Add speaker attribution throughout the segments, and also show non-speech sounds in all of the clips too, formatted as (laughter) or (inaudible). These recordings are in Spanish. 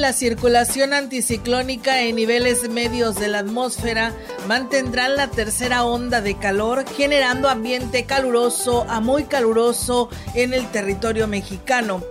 Speaker 1: La circulación anticiclónica en niveles medios de la atmósfera mantendrá la tercera onda de calor, generando ambiente caluroso a muy caluroso en el territorio mexicano,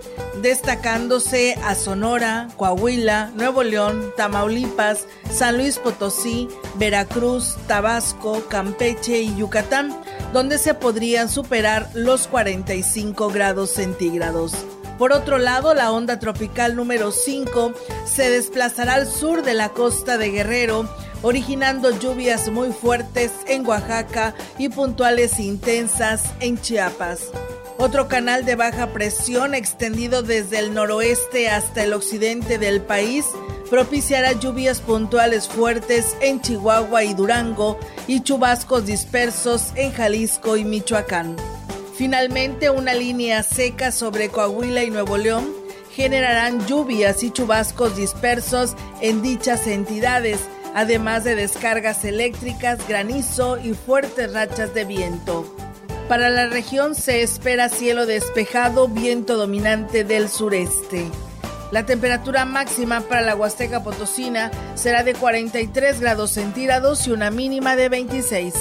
Speaker 1: destacándose a Sonora, Coahuila, Nuevo León, Tamaulipas, San Luis Potosí, Veracruz, Tabasco, Campeche y Yucatán, donde se podrían superar los 45 grados centígrados. Por otro lado, la onda tropical número 5 se desplazará al sur de la costa de Guerrero, originando lluvias muy fuertes en Oaxaca y puntuales intensas en Chiapas. Otro canal de baja presión extendido desde el noroeste hasta el occidente del país propiciará lluvias puntuales fuertes en Chihuahua y Durango y chubascos dispersos en Jalisco y Michoacán. Finalmente, una línea seca sobre Coahuila y Nuevo León generarán lluvias y chubascos dispersos en dichas entidades, además de descargas eléctricas, granizo y fuertes rachas de viento. Para la región se espera cielo despejado, viento dominante del sureste. La temperatura máxima para la Huasteca Potosina será de 43 grados centígrados y una mínima de 26.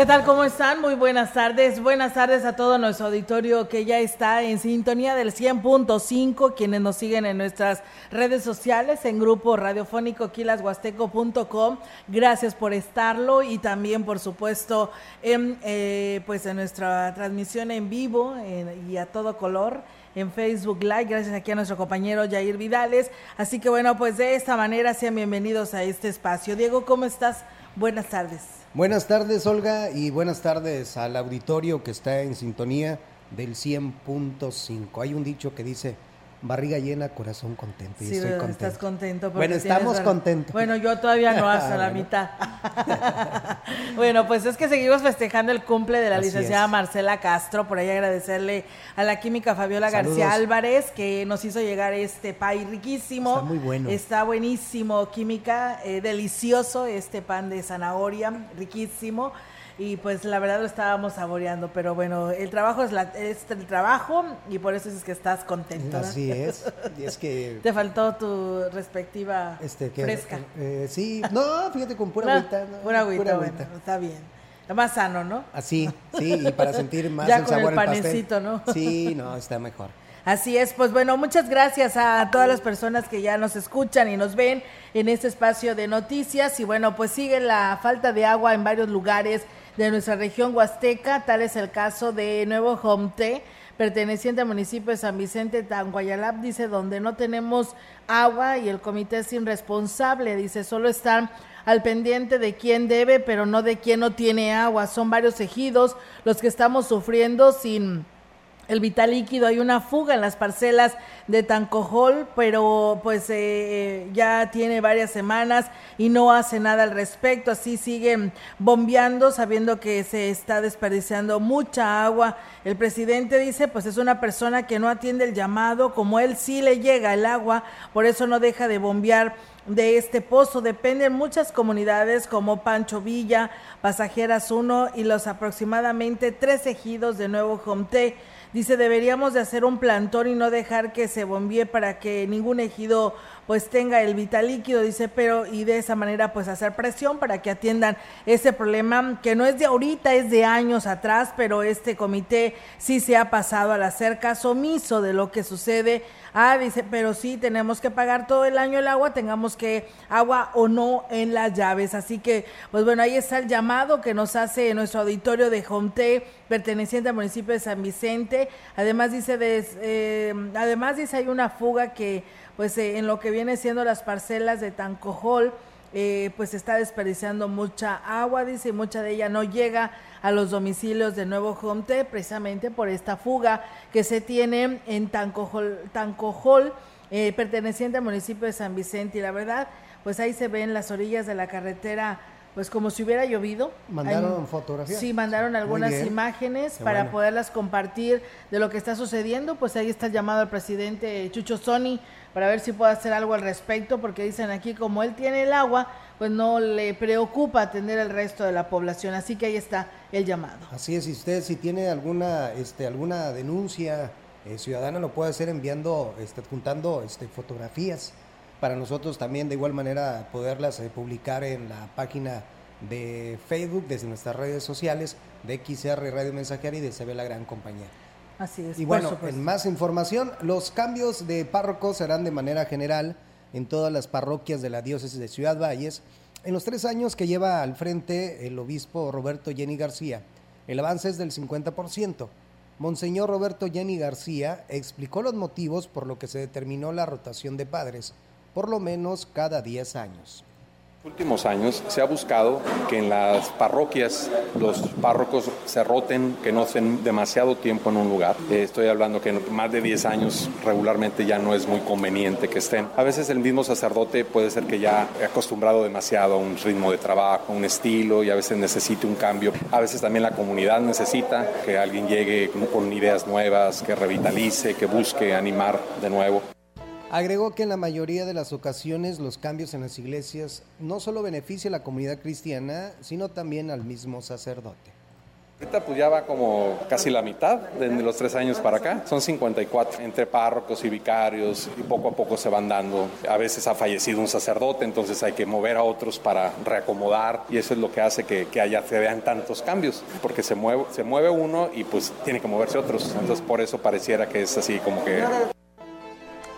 Speaker 1: ¿Qué tal? ¿Cómo están? Muy buenas tardes. Buenas tardes a todo nuestro auditorio que ya está en sintonía del 100.5, quienes nos siguen en nuestras redes sociales, en grupo radiofónico quilashuasteco.com. Gracias por estarlo y también, por supuesto, en, eh, pues en nuestra transmisión en vivo y a todo color en Facebook Live, gracias aquí a nuestro compañero Jair Vidales. Así que bueno, pues de esta manera sean bienvenidos a este espacio. Diego, ¿cómo estás? Buenas tardes.
Speaker 2: Buenas tardes, Olga, y buenas tardes al auditorio que está en sintonía del 100.5. Hay un dicho que dice, barriga llena, corazón contento.
Speaker 1: Y sí, estoy contento. estás contento.
Speaker 2: Bueno, estamos contentos.
Speaker 1: Bueno, yo todavía no hasta la (laughs) mitad. (laughs) bueno, pues es que seguimos festejando el cumple de la Así licenciada es. Marcela Castro. Por ahí agradecerle a la química Fabiola Saludos. García Álvarez, que nos hizo llegar este pay riquísimo.
Speaker 2: Está muy bueno.
Speaker 1: Está buenísimo, química, eh, delicioso este pan de zanahoria, riquísimo y pues la verdad lo estábamos saboreando, pero bueno, el trabajo es, la, es el trabajo y por eso es que estás contento. ¿no?
Speaker 2: Así es, y (laughs) es que...
Speaker 1: Te faltó tu respectiva
Speaker 2: este, que,
Speaker 1: fresca.
Speaker 2: Eh, sí, no, fíjate, con pura
Speaker 1: no,
Speaker 2: agüita. No,
Speaker 1: pura agüita, pura agüita. Bueno, está bien. Más sano, ¿no?
Speaker 2: Así, sí, y para sentir (laughs) más
Speaker 1: ya
Speaker 2: el
Speaker 1: con
Speaker 2: sabor
Speaker 1: el panecito, ¿no?
Speaker 2: Sí, no, está mejor.
Speaker 1: Así es, pues bueno, muchas gracias a todas las personas que ya nos escuchan y nos ven en este espacio de noticias y bueno, pues sigue la falta de agua en varios lugares de nuestra región huasteca, tal es el caso de Nuevo Jomte, perteneciente al municipio de San Vicente Tanguayalap, dice, donde no tenemos agua y el comité es irresponsable, dice, solo están al pendiente de quién debe, pero no de quién no tiene agua. Son varios ejidos los que estamos sufriendo sin el vital líquido. Hay una fuga en las parcelas de Tancojol, pero pues eh, ya tiene varias semanas y no hace nada al respecto. Así siguen bombeando, sabiendo que se está desperdiciando mucha agua. El presidente dice, pues es una persona que no atiende el llamado, como él sí le llega el agua, por eso no deja de bombear de este pozo. Dependen muchas comunidades como Pancho Villa, Pasajeras 1 y los aproximadamente tres ejidos de Nuevo Jomté. Dice, deberíamos de hacer un plantón y no dejar que se bombee para que ningún ejido pues tenga el vital líquido, dice, pero y de esa manera pues hacer presión para que atiendan ese problema que no es de ahorita, es de años atrás, pero este comité sí se ha pasado al hacer caso omiso de lo que sucede Ah, dice, pero sí, tenemos que pagar todo el año el agua, tengamos que agua o no en las llaves. Así que, pues bueno, ahí está el llamado que nos hace nuestro auditorio de Jonté, perteneciente al municipio de San Vicente. Además dice, eh, además dice, hay una fuga que, pues eh, en lo que viene siendo las parcelas de Tancojol, eh, pues está desperdiciando mucha agua, dice, y mucha de ella no llega a los domicilios de Nuevo Jomte, precisamente por esta fuga que se tiene en Tancojol, Tancojol eh, perteneciente al municipio de San Vicente. Y la verdad, pues ahí se ven las orillas de la carretera pues como si hubiera llovido.
Speaker 2: ¿Mandaron fotografías?
Speaker 1: Sí, mandaron algunas imágenes para poderlas compartir de lo que está sucediendo. Pues ahí está el llamado al presidente Chucho Sony para ver si puede hacer algo al respecto, porque dicen aquí, como él tiene el agua, pues no le preocupa atender al resto de la población. Así que ahí está el llamado.
Speaker 2: Así es, y usted si tiene alguna, este, alguna denuncia eh, ciudadana lo puede hacer enviando, este, juntando este, fotografías para nosotros también de igual manera poderlas eh, publicar en la página de Facebook, desde nuestras redes sociales de XR Radio Mensajera y de CB La Gran Compañía.
Speaker 1: Así es.
Speaker 2: Y bueno, en más información, los cambios de párrocos serán de manera general en todas las parroquias de la diócesis de Ciudad Valles. En los tres años que lleva al frente el obispo Roberto Jenny García, el avance es del 50%. Monseñor Roberto Jenny García explicó los motivos por lo que se determinó la rotación de padres por lo menos cada 10 años.
Speaker 3: Últimos años se ha buscado que en las parroquias los párrocos se roten, que no estén demasiado tiempo en un lugar. Eh, estoy hablando que más de 10 años regularmente ya no es muy conveniente que estén. A veces el mismo sacerdote puede ser que ya acostumbrado demasiado a un ritmo de trabajo, a un estilo y a veces necesite un cambio. A veces también la comunidad necesita que alguien llegue con ideas nuevas, que revitalice, que busque animar de nuevo.
Speaker 2: Agregó que en la mayoría de las ocasiones los cambios en las iglesias no solo benefician a la comunidad cristiana, sino también al mismo sacerdote.
Speaker 3: Ahorita pues ya va como casi la mitad de los tres años para acá. Son 54 entre párrocos y vicarios y poco a poco se van dando. A veces ha fallecido un sacerdote, entonces hay que mover a otros para reacomodar y eso es lo que hace que, que haya, se vean tantos cambios, porque se mueve, se mueve uno y pues tiene que moverse otros. Entonces por eso pareciera que es así como que...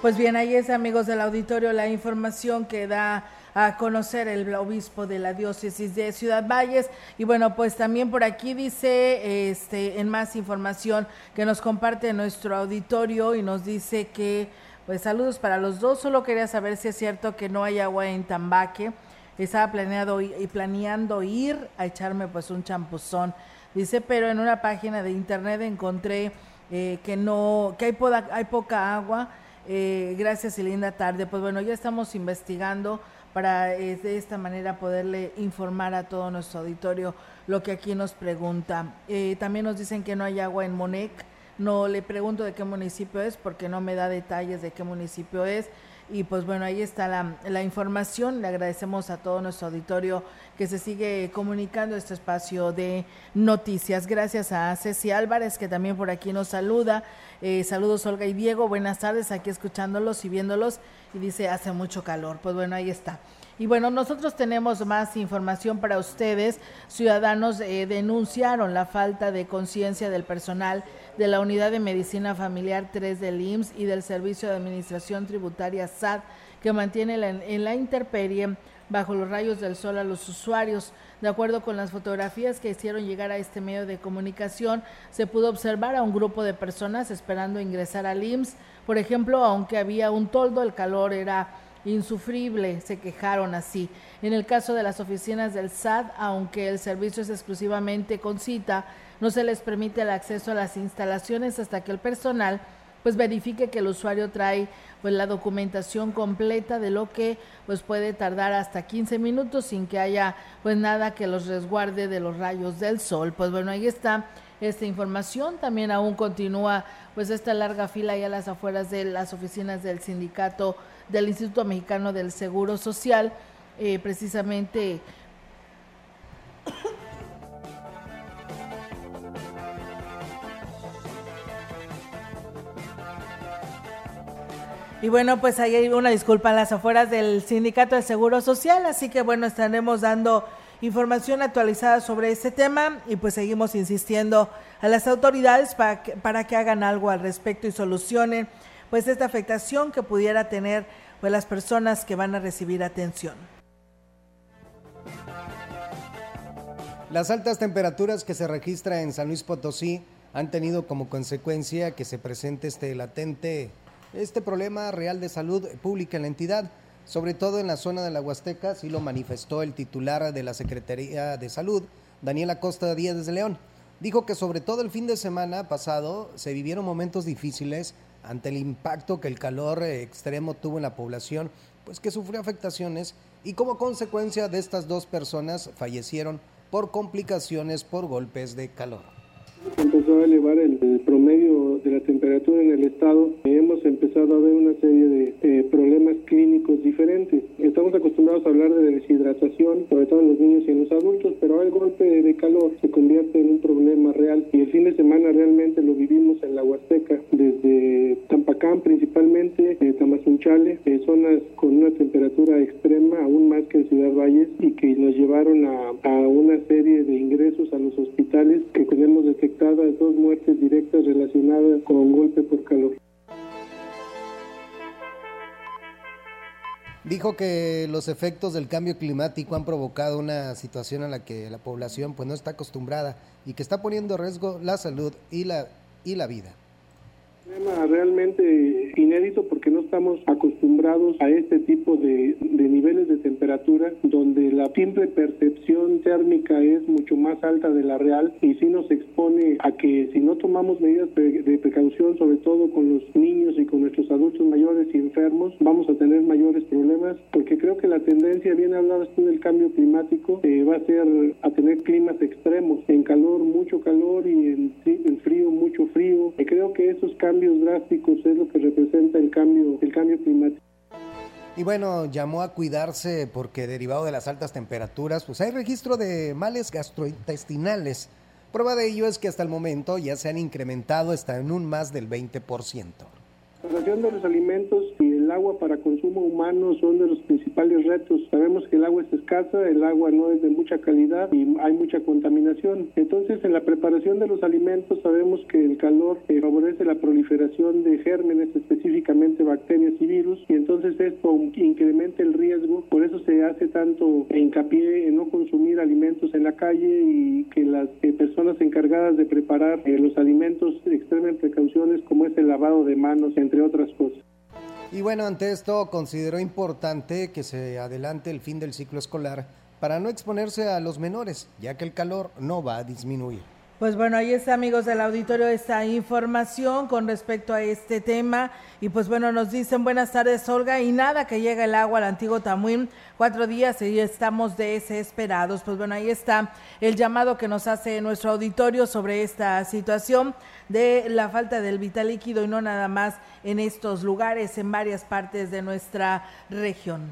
Speaker 1: Pues bien, ahí es, amigos del auditorio, la información que da a conocer el obispo de la diócesis de Ciudad Valles. Y bueno, pues también por aquí dice, este, en más información que nos comparte nuestro auditorio y nos dice que, pues saludos para los dos. Solo quería saber si es cierto que no hay agua en Tambaque. Estaba planeado y planeando ir a echarme pues un champuzón. Dice, pero en una página de internet encontré eh, que no, que hay, hay poca agua eh, gracias y linda tarde. Pues bueno, ya estamos investigando para eh, de esta manera poderle informar a todo nuestro auditorio lo que aquí nos pregunta. Eh, también nos dicen que no hay agua en Monec. No le pregunto de qué municipio es porque no me da detalles de qué municipio es. Y pues bueno, ahí está la, información. Le agradecemos a todo nuestro auditorio que se sigue comunicando este espacio de noticias. Gracias a Ceci Álvarez, que también por aquí nos saluda. Eh, saludos Olga y Diego, buenas tardes, aquí escuchándolos y viéndolos. Y dice, hace mucho calor. Pues bueno, ahí está. Y bueno, nosotros tenemos más información para ustedes. Ciudadanos eh, denunciaron la falta de conciencia del personal de la Unidad de Medicina Familiar 3 del IMSS y del Servicio de Administración Tributaria SAT, que mantiene en la interperie bajo los rayos del sol a los usuarios. De acuerdo con las fotografías que hicieron llegar a este medio de comunicación, se pudo observar a un grupo de personas esperando ingresar al IMSS. Por ejemplo, aunque había un toldo, el calor era insufrible, se quejaron así. En el caso de las oficinas del SAT, aunque el servicio es exclusivamente con cita, no se les permite el acceso a las instalaciones hasta que el personal pues verifique que el usuario trae pues la documentación completa de lo que pues puede tardar hasta 15 minutos sin que haya pues nada que los resguarde de los rayos del sol. Pues bueno, ahí está esta información. También aún continúa pues esta larga fila ahí a las afueras de las oficinas del sindicato del Instituto Mexicano del Seguro Social, eh, precisamente. Y bueno, pues ahí hay una disculpa a las afueras del Sindicato del Seguro Social, así que bueno, estaremos dando información actualizada sobre este tema y pues seguimos insistiendo a las autoridades para que hagan algo al respecto y solucionen pues esta afectación que pudiera tener pues las personas que van a recibir atención.
Speaker 2: Las altas temperaturas que se registran en San Luis Potosí han tenido como consecuencia que se presente este latente este problema real de salud pública en la entidad, sobre todo en la zona de la Huasteca, así lo manifestó el titular de la Secretaría de Salud, Daniela Costa Díaz de León. Dijo que sobre todo el fin de semana pasado se vivieron momentos difíciles ante el impacto que el calor extremo tuvo en la población, pues que sufrió afectaciones y como consecuencia de estas dos personas fallecieron por complicaciones por golpes de calor.
Speaker 4: Empezó a elevar el, promedio de la temperatura en el estado, hemos empezado a ver una serie de eh, problemas clínicos diferentes. Estamos acostumbrados a hablar de sobre todo en los niños y en los adultos, pero el golpe de calor se convierte en un problema real y el fin de semana realmente lo vivimos en la Huasteca, desde Tampacán principalmente, eh, Tamazunchale, eh, zonas con una temperatura extrema, aún más que en Ciudad Valles, y que nos llevaron a, a una serie de ingresos a los hospitales que tenemos detectados dos muertes directas relacionadas con golpe por calor.
Speaker 2: Dijo que los efectos del cambio climático han provocado una situación a la que la población pues no está acostumbrada y que está poniendo en riesgo la salud y la, y la vida.
Speaker 4: Realmente inédito porque no estamos acostumbrados a este tipo de, de, niveles de temperatura donde la simple percepción térmica es mucho más alta de la real y sí nos expone a que si no tomamos medidas de precaución, sobre todo con los niños y con nuestros adultos mayores y enfermos, vamos a tener mayores problemas porque creo que la tendencia, bien hablabas tú del cambio climático, eh, va a ser a tener climas extremos, en calor mucho calor y en, en frío mucho frío. Y creo que esos cambios drásticos es lo que representa el cambio, el cambio climático.
Speaker 2: Y bueno, llamó a cuidarse porque derivado de las altas temperaturas, pues hay registro de males gastrointestinales. Prueba de ello es que hasta el momento ya se han incrementado hasta en un más del 20%.
Speaker 4: La relación de los alimentos y el agua para consumo humano son de los principales retos. Sabemos que el agua es escasa, el agua no es de mucha calidad y hay mucha contaminación. Entonces, en la preparación de los alimentos sabemos que el calor eh, favorece la proliferación de gérmenes, específicamente bacterias y virus, y entonces esto incrementa el riesgo. Por eso se hace tanto hincapié en no consumir alimentos en la calle y que las eh, personas encargadas de preparar eh, los alimentos extremen precauciones como es el lavado de manos, otras cosas.
Speaker 2: Y bueno, ante esto consideró importante que se adelante el fin del ciclo escolar para no exponerse a los menores, ya que el calor no va a disminuir.
Speaker 1: Pues bueno, ahí está, amigos del auditorio, esta información con respecto a este tema. Y pues bueno, nos dicen buenas tardes, Olga, y nada que llega el agua al antiguo Tamuín, cuatro días y estamos desesperados. Pues bueno, ahí está el llamado que nos hace nuestro auditorio sobre esta situación de la falta del vital líquido y no nada más en estos lugares, en varias partes de nuestra región.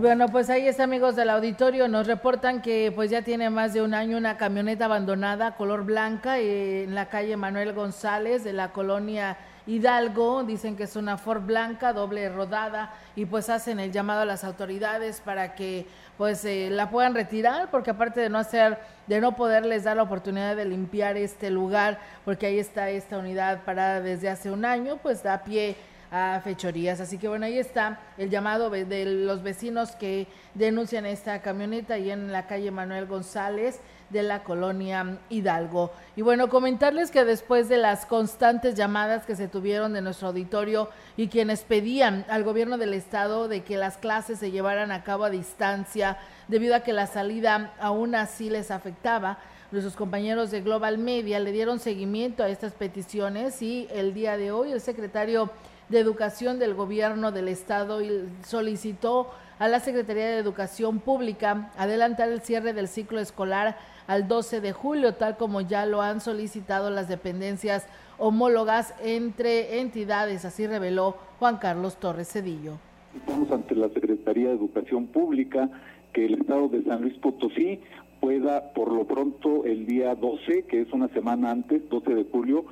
Speaker 1: Bueno, pues ahí está, amigos del auditorio. Nos reportan que pues ya tiene más de un año una camioneta abandonada color blanca eh, en la calle Manuel González de la colonia Hidalgo. Dicen que es una Ford blanca, doble rodada, y pues hacen el llamado a las autoridades para que pues eh, la puedan retirar, porque aparte de no hacer, de no poderles dar la oportunidad de limpiar este lugar, porque ahí está esta unidad parada desde hace un año, pues da pie a fechorías. Así que bueno, ahí está el llamado de los vecinos que denuncian esta camioneta y en la calle Manuel González de la colonia Hidalgo. Y bueno, comentarles que después de las constantes llamadas que se tuvieron de nuestro auditorio y quienes pedían al gobierno del estado de que las clases se llevaran a cabo a distancia debido a que la salida aún así les afectaba, nuestros compañeros de Global Media le dieron seguimiento a estas peticiones y el día de hoy el secretario de Educación del Gobierno del Estado solicitó a la Secretaría de Educación Pública adelantar el cierre del ciclo escolar al 12 de julio, tal como ya lo han solicitado las dependencias homólogas entre entidades, así reveló Juan Carlos Torres Cedillo.
Speaker 5: Estamos ante la Secretaría de Educación Pública que el Estado de San Luis Potosí pueda, por lo pronto, el día 12, que es una semana antes, 12 de julio,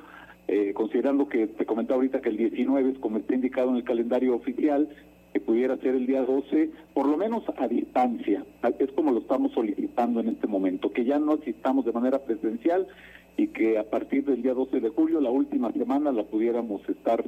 Speaker 5: eh, considerando que te comentaba ahorita que el 19 es como está indicado en el calendario oficial, que pudiera ser el día 12, por lo menos a distancia, es como lo estamos solicitando en este momento, que ya no asistamos de manera presencial y que a partir del día 12 de julio, la última semana, la pudiéramos estar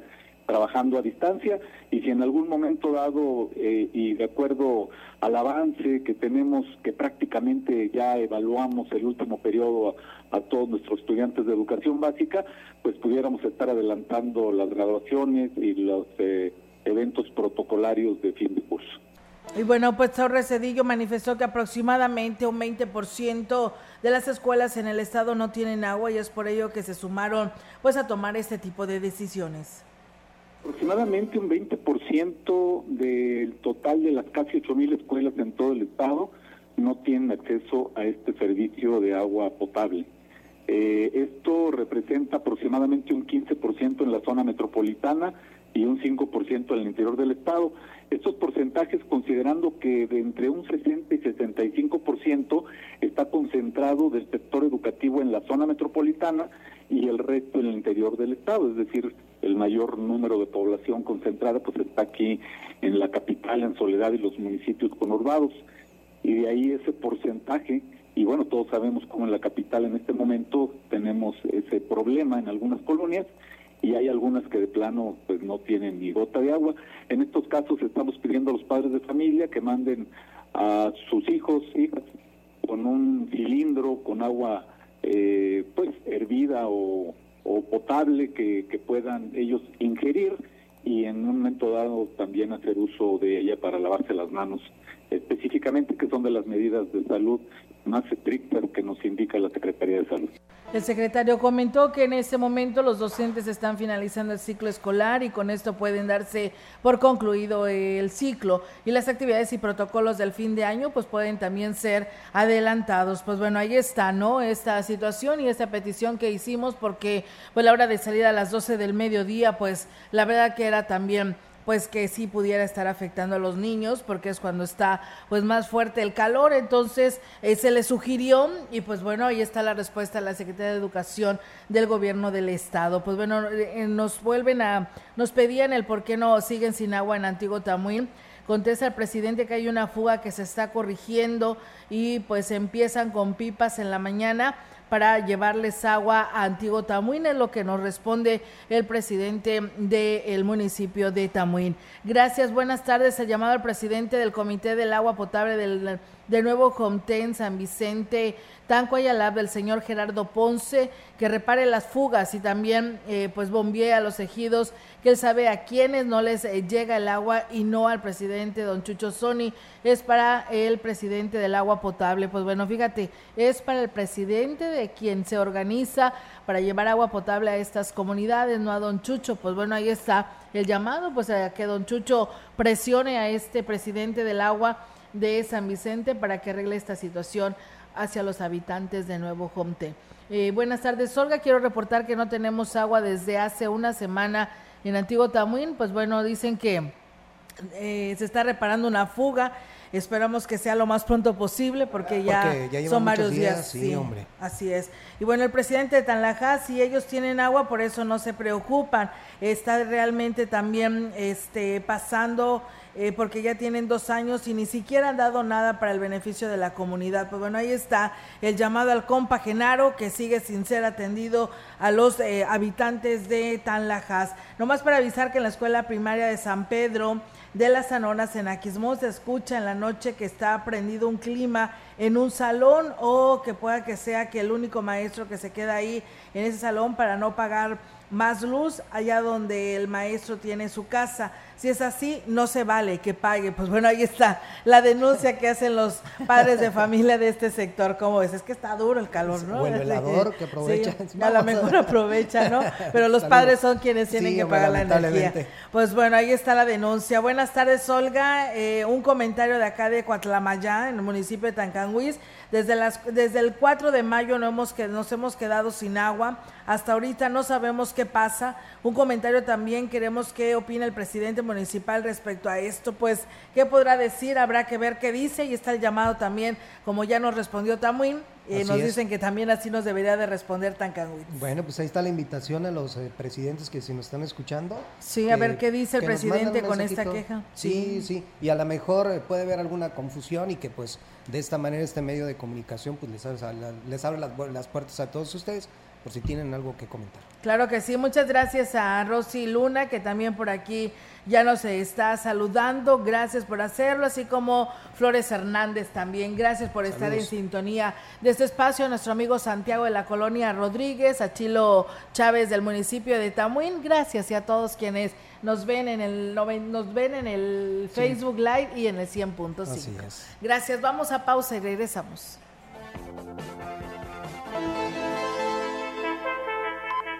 Speaker 5: trabajando a distancia y si en algún momento dado eh, y de acuerdo al avance que tenemos, que prácticamente ya evaluamos el último periodo a, todos nuestros estudiantes de educación básica, pues pudiéramos estar adelantando las graduaciones y los eh, eventos protocolarios de fin de curso.
Speaker 1: Y bueno, pues Torres Cedillo manifestó que aproximadamente un 20% de las escuelas en el estado no tienen agua y es por ello que se sumaron pues a tomar este tipo de decisiones.
Speaker 5: Aproximadamente un 20% del total de las casi 8.000 escuelas en todo el estado no tienen acceso a este servicio de agua potable. Eh, esto representa aproximadamente un 15% en la zona metropolitana y un 5% en el interior del estado. Estos porcentajes, considerando que de entre un 60 y 65% está concentrado del sector educativo en la zona metropolitana y el resto en el interior del estado, es decir, el mayor número de población concentrada pues está aquí en la capital, en Soledad y los municipios conurbados. Y de ahí ese porcentaje, y bueno, todos sabemos cómo en la capital en este momento tenemos ese problema en algunas colonias y hay algunas que de plano pues no tienen ni gota de agua. En estos casos estamos pidiendo a los padres de familia que manden a sus hijos, hijas, con un cilindro con agua eh, pues hervida o o potable que, que puedan ellos ingerir y en un momento dado también hacer uso de ella para lavarse las manos, específicamente que son de las medidas de salud más estrictas que nos indica la Secretaría de Salud.
Speaker 1: El secretario comentó que en este momento los docentes están finalizando el ciclo escolar y con esto pueden darse por concluido el ciclo y las actividades y protocolos del fin de año pues pueden también ser adelantados. Pues bueno, ahí está, ¿no? Esta situación y esta petición que hicimos porque pues la hora de salida a las 12 del mediodía pues la verdad que era también pues que sí pudiera estar afectando a los niños porque es cuando está pues más fuerte el calor. Entonces eh, se le sugirió y pues bueno ahí está la respuesta de la Secretaría de Educación del gobierno del estado. Pues bueno eh, nos vuelven a nos pedían el por qué no siguen sin agua en Antiguo Tamuín. Contesta el presidente que hay una fuga que se está corrigiendo y pues empiezan con pipas en la mañana para llevarles agua a Antiguo Tamuín, es lo que nos responde el presidente del municipio de Tamuín. Gracias, buenas tardes. El llamado al presidente del Comité del Agua Potable del, de Nuevo Comten, San Vicente, Tanco Ayalab, del señor Gerardo Ponce, que repare las fugas y también eh, pues bombee a los ejidos, que él sabe a quienes no les eh, llega el agua y no al presidente don Chucho Sony, es para el presidente del agua potable. Pues bueno, fíjate, es para el presidente de quien se organiza para llevar agua potable a estas comunidades, no a don Chucho. Pues bueno, ahí está el llamado, pues a que don Chucho presione a este presidente del agua de San Vicente para que arregle esta situación hacia los habitantes de Nuevo Jomte. Eh, buenas tardes, Olga. Quiero reportar que no tenemos agua desde hace una semana en Antiguo Tamuín. Pues bueno, dicen que eh, se está reparando una fuga Esperamos que sea lo más pronto posible porque ya, son varios días.
Speaker 2: sí, hombre.
Speaker 1: Así es. Y bueno, el presidente de Tanlaja, si ellos tienen agua, por eso no se preocupan. Está realmente también este, pasando eh, porque ya tienen dos años y ni siquiera han dado nada para el beneficio de la comunidad. Pues bueno, ahí está el llamado al compa Genaro, que sigue sin ser atendido a los eh, habitantes de Tanlajas. Nomás para avisar que en la escuela primaria de San Pedro de las Anonas en Aquismón se escucha en la noche que está prendido un clima en un salón o que pueda que sea que el único maestro que se queda ahí en ese salón para no pagar más luz allá donde el maestro tiene su casa. Si es así, no se vale que pague. Pues bueno, ahí está la denuncia que hacen los padres de familia de este sector. ¿Cómo es? Es que está duro el calor, ¿no?
Speaker 2: O el velador que aprovecha.
Speaker 1: a lo mejor aprovecha, ¿no? (laughs) Pero los padres son quienes tienen que pagar la energía. Pues bueno, ahí está la denuncia. Buenas tardes, Olga. Eh, un comentario de acá de Cuatlamayá, en el municipio de Tancanguis. Desde, las, desde el 4 de mayo no hemos, que, nos hemos quedado sin agua. Hasta ahorita no sabemos qué pasa. Un comentario también queremos que opine el presidente municipal respecto a esto. Pues, ¿qué podrá decir? Habrá que ver qué dice. Y está el llamado también, como ya nos respondió Tamuín, y nos dicen que también así nos debería de responder Tancanwitz.
Speaker 2: Bueno, pues ahí está la invitación a los eh, presidentes que si nos están escuchando.
Speaker 1: Sí, a ver qué dice el presidente con esta queja.
Speaker 2: Sí, sí, y a lo mejor eh, puede haber alguna confusión y que pues de esta manera este medio de comunicación pues les abre, les abre las, las puertas a todos ustedes por si tienen algo que comentar.
Speaker 1: Claro que sí, muchas gracias a Rosy Luna que también por aquí ya nos está saludando. Gracias por hacerlo, así como Flores Hernández también. Gracias por estar en sintonía de este espacio. A nuestro amigo Santiago de la colonia Rodríguez, a Chilo Chávez del municipio de Tamuín. Gracias y a todos quienes nos ven en el nos ven en el Facebook Live y en el 100.5. Gracias. Vamos a pausa y regresamos.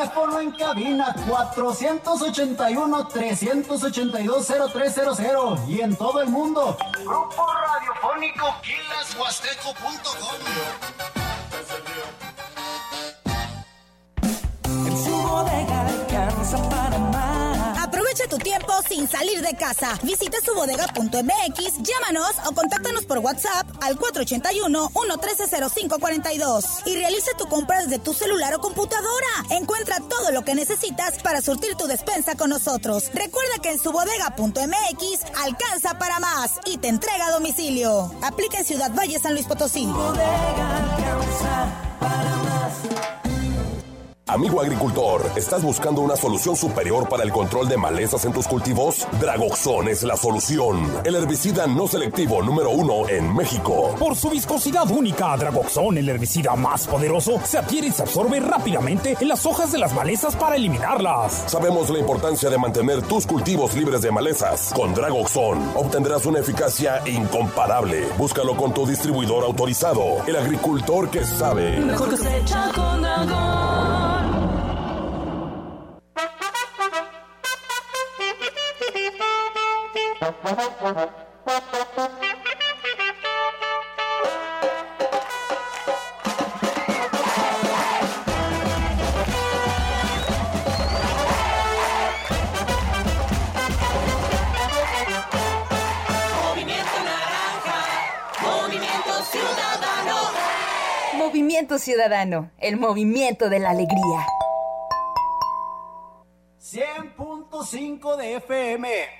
Speaker 6: Teléfono en cabina 481-382-0300 y en todo el mundo. Grupo Radiofónico Quilashuasteco.com.
Speaker 7: En su bodega alcanza para
Speaker 8: Aprovecha tu tiempo sin salir de casa. Visita subodega.mx, llámanos o contáctanos por WhatsApp al 481-113-0542 y realiza tu compra desde tu celular o computadora. Encuentra todo lo que necesitas para surtir tu despensa con nosotros. Recuerda que en subodega.mx alcanza para más y te entrega a domicilio. Aplica en Ciudad Valle, San Luis Potosí.
Speaker 7: para más.
Speaker 9: Amigo agricultor, ¿estás buscando una solución superior para el control de malezas en tus cultivos? Dragoxon es la solución. El herbicida no selectivo número uno en México.
Speaker 10: Por su viscosidad única, Dragoxon, el herbicida más poderoso, se adhiere y se absorbe rápidamente en las hojas de las malezas para eliminarlas.
Speaker 9: Sabemos la importancia de mantener tus cultivos libres de malezas. Con Dragoxon obtendrás una eficacia incomparable. Búscalo con tu distribuidor autorizado, el agricultor que sabe.
Speaker 7: Mejor cosecha con.
Speaker 11: Ciudadano.
Speaker 12: Movimiento Ciudadano, el movimiento de la alegría.
Speaker 6: 100.5 de FM.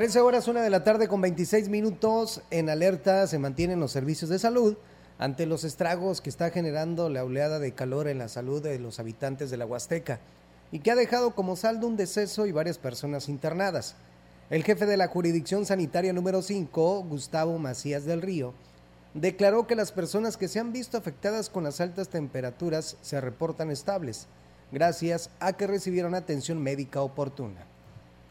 Speaker 2: 13 horas, una de la tarde con 26 minutos. En alerta se mantienen los servicios de salud ante los estragos que está generando la oleada de calor en la salud de los habitantes de la Huasteca y que ha dejado como saldo un deceso y varias personas internadas. El jefe de la jurisdicción sanitaria número 5, Gustavo Macías del Río, declaró que las personas que se han visto afectadas con las altas temperaturas se reportan estables, gracias a que recibieron atención médica oportuna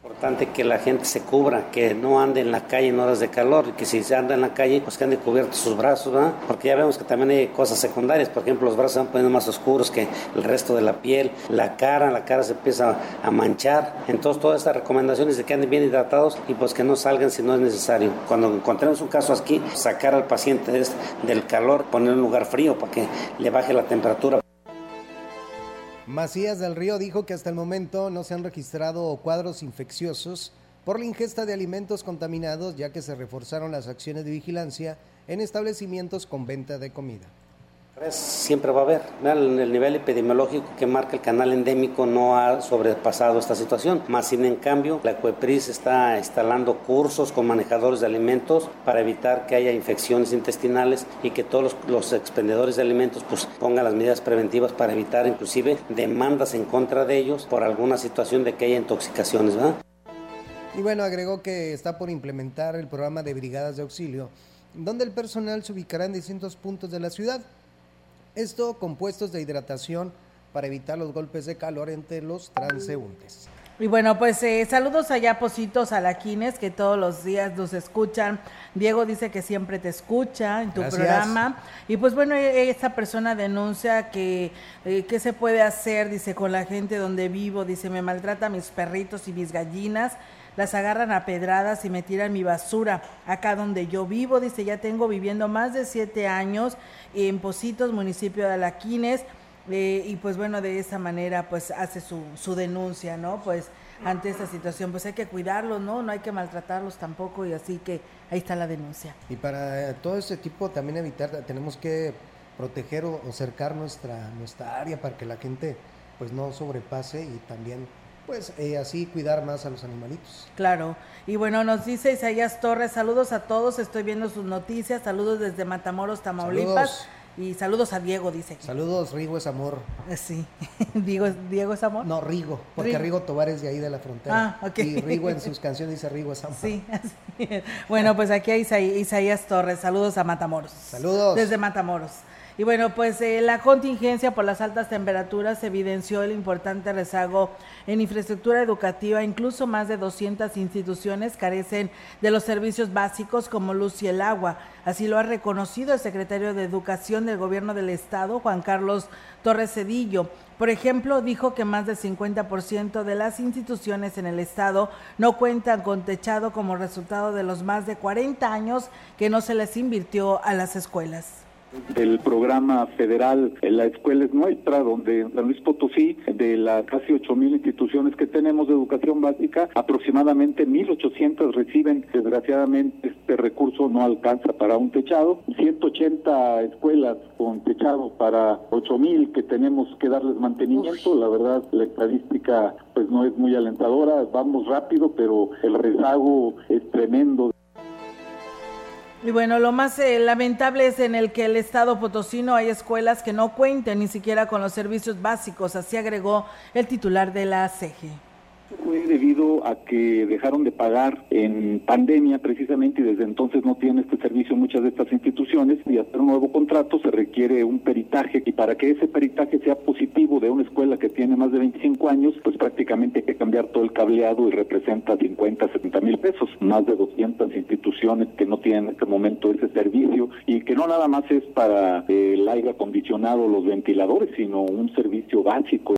Speaker 13: importante que la gente se cubra, que no ande en la calle en horas de calor y que si se anda en la calle, pues que ande cubiertos sus brazos, ¿verdad? Porque ya vemos que también hay cosas secundarias, por ejemplo, los brazos se van poniendo más oscuros que el resto de la piel, la cara, la cara se empieza a manchar. Entonces, todas estas recomendaciones de que anden bien hidratados y pues que no salgan si no es necesario. Cuando encontremos un caso aquí, sacar al paciente del calor, poner un lugar frío para que le baje la temperatura.
Speaker 2: Macías del Río dijo que hasta el momento no se han registrado cuadros infecciosos por la ingesta de alimentos contaminados, ya que se reforzaron las acciones de vigilancia en establecimientos con venta de comida.
Speaker 13: Siempre va a haber. El nivel epidemiológico que marca el canal endémico no ha sobrepasado esta situación. Más sin en cambio, la CUEPRIS está instalando cursos con manejadores de alimentos para evitar que haya infecciones intestinales y que todos los, expendedores de alimentos pues, pongan las medidas preventivas para evitar inclusive demandas en contra de ellos por alguna situación de que haya intoxicaciones.
Speaker 2: Y bueno, agregó que está por implementar el programa de brigadas de auxilio, donde el personal se ubicará en distintos puntos de la ciudad esto con puestos de hidratación para evitar los golpes de calor entre los transeúntes.
Speaker 1: Y bueno, pues eh, saludos allá, Positos Alaquines, que todos los días nos escuchan. Diego dice que siempre te escucha en tu programa. Y pues bueno, e, esta persona denuncia que eh, qué se puede hacer, dice, con la gente donde vivo. Dice, me maltrata mis perritos y mis gallinas las agarran a pedradas y me tiran mi basura. Acá donde yo vivo, dice, ya tengo viviendo más de siete años en Positos, municipio de Alaquines. Eh, y pues bueno, de esa manera pues hace su, su denuncia, ¿no? Pues ante esta situación, pues hay que cuidarlos, ¿no? No hay que maltratarlos tampoco y así que ahí está la denuncia.
Speaker 2: Y para todo ese tipo también evitar, tenemos que proteger o, o cercar nuestra, nuestra área para que la gente pues no sobrepase y también pues eh, así cuidar más a los animalitos.
Speaker 1: Claro. Y bueno, nos dice Isaías Torres, saludos a todos, estoy viendo sus noticias, saludos desde Matamoros, Tamaulipas. Y saludos a Diego, dice.
Speaker 2: Saludos, Rigo es amor.
Speaker 1: Eh, sí. (laughs) ¿Diego, ¿Diego es amor?
Speaker 2: No, Rigo, porque Rigo, Tobar es de ahí de la frontera. Ah, ok. Y Rigo en sus canciones dice Rigo es amor.
Speaker 1: Sí, (laughs) así Bueno, pues aquí hay Isaías Torres, saludos a Matamoros.
Speaker 2: Saludos.
Speaker 1: Desde Matamoros. Y bueno, pues eh, la contingencia por las altas temperaturas evidenció el importante rezago en infraestructura educativa. Incluso más de 200 instituciones carecen de los servicios básicos como luz y el agua. Así lo ha reconocido el secretario de Educación del Gobierno del Estado, Juan Carlos Torres Cedillo. Por ejemplo, dijo que más del 50% de las instituciones en el Estado no cuentan con techado como resultado de los más de 40 años que no se les invirtió a las escuelas
Speaker 5: del programa federal La Escuela es Nuestra, donde en San Luis Potosí, de las casi 8.000 instituciones que tenemos de educación básica, aproximadamente 1.800 reciben. Desgraciadamente, este recurso no alcanza para un techado. 180 escuelas con techado para 8.000 que tenemos que darles mantenimiento. La verdad, la estadística pues no es muy alentadora. Vamos rápido, pero el rezago es tremendo.
Speaker 1: Y bueno, lo más eh, lamentable es en el que el Estado potosino hay escuelas que no cuenten ni siquiera con los servicios básicos, así agregó el titular de la CEGE
Speaker 5: fue debido a que dejaron de pagar en pandemia precisamente y desde entonces no tienen este servicio muchas de estas instituciones y hacer un nuevo contrato se requiere un peritaje y para que ese peritaje sea positivo de una escuela que tiene más de 25 años pues prácticamente hay que cambiar todo el cableado y representa 50, 70 mil pesos, más de 200 instituciones que no tienen en este momento ese servicio y que no nada más es para el aire acondicionado, los ventiladores, sino un servicio básico.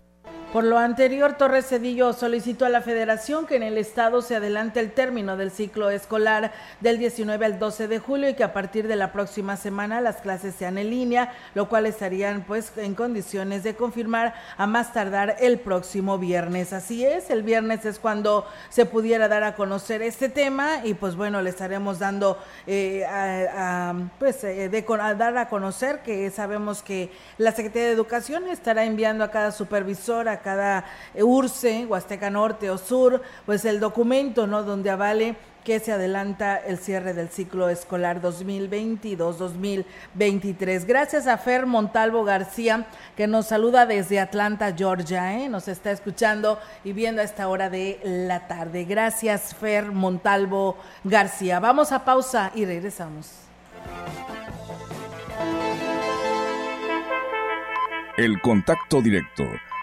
Speaker 1: Por lo anterior, Torres Cedillo solicitó a la Federación que en el Estado se adelante el término del ciclo escolar del 19 al 12 de julio y que a partir de la próxima semana las clases sean en línea, lo cual estarían pues en condiciones de confirmar a más tardar el próximo viernes. Así es, el viernes es cuando se pudiera dar a conocer este tema y pues bueno, le estaremos dando eh, a, pues eh, a dar a conocer que sabemos que la Secretaría de Educación estará enviando a cada supervisor, cada URCE, Huasteca Norte o Sur, pues el documento, ¿no? Donde avale que se adelanta el cierre del ciclo escolar 2022-2023. Gracias a Fer Montalvo García, que nos saluda desde Atlanta, Georgia, ¿eh? nos está escuchando y viendo a esta hora de la tarde. Gracias, Fer Montalvo García. Vamos a pausa y regresamos.
Speaker 14: El contacto directo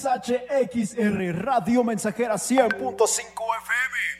Speaker 15: XHXR Radio Mensajera 100.5 FM.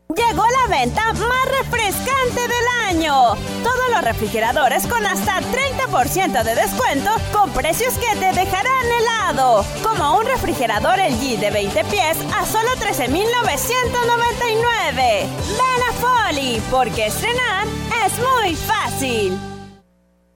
Speaker 16: Llegó la venta más refrescante del año. Todos los refrigeradores con hasta 30% de descuento con precios que te dejarán helado. Como un refrigerador LG de 20 pies a solo 13,999. Ven a Folly, porque estrenar es muy fácil.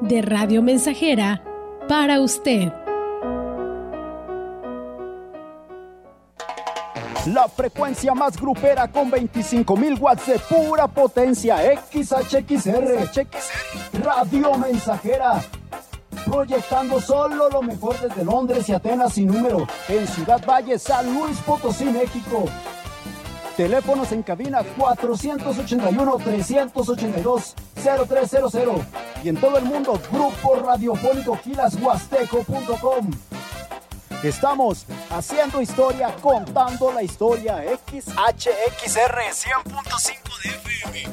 Speaker 17: de Radio Mensajera para usted.
Speaker 15: La frecuencia más grupera con 25.000 watts de pura potencia. XHXR. Radio Mensajera. Proyectando solo lo mejor desde Londres y Atenas sin número. En Ciudad Valle, San Luis Potosí, México. Teléfonos en cabina 481-382-0300. Y en todo el mundo, Grupo Radiofónico Kilashuasteco.com. Estamos haciendo historia, contando la historia. XHXR 100.5 de FM.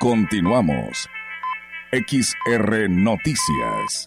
Speaker 14: Continuamos. XR Noticias.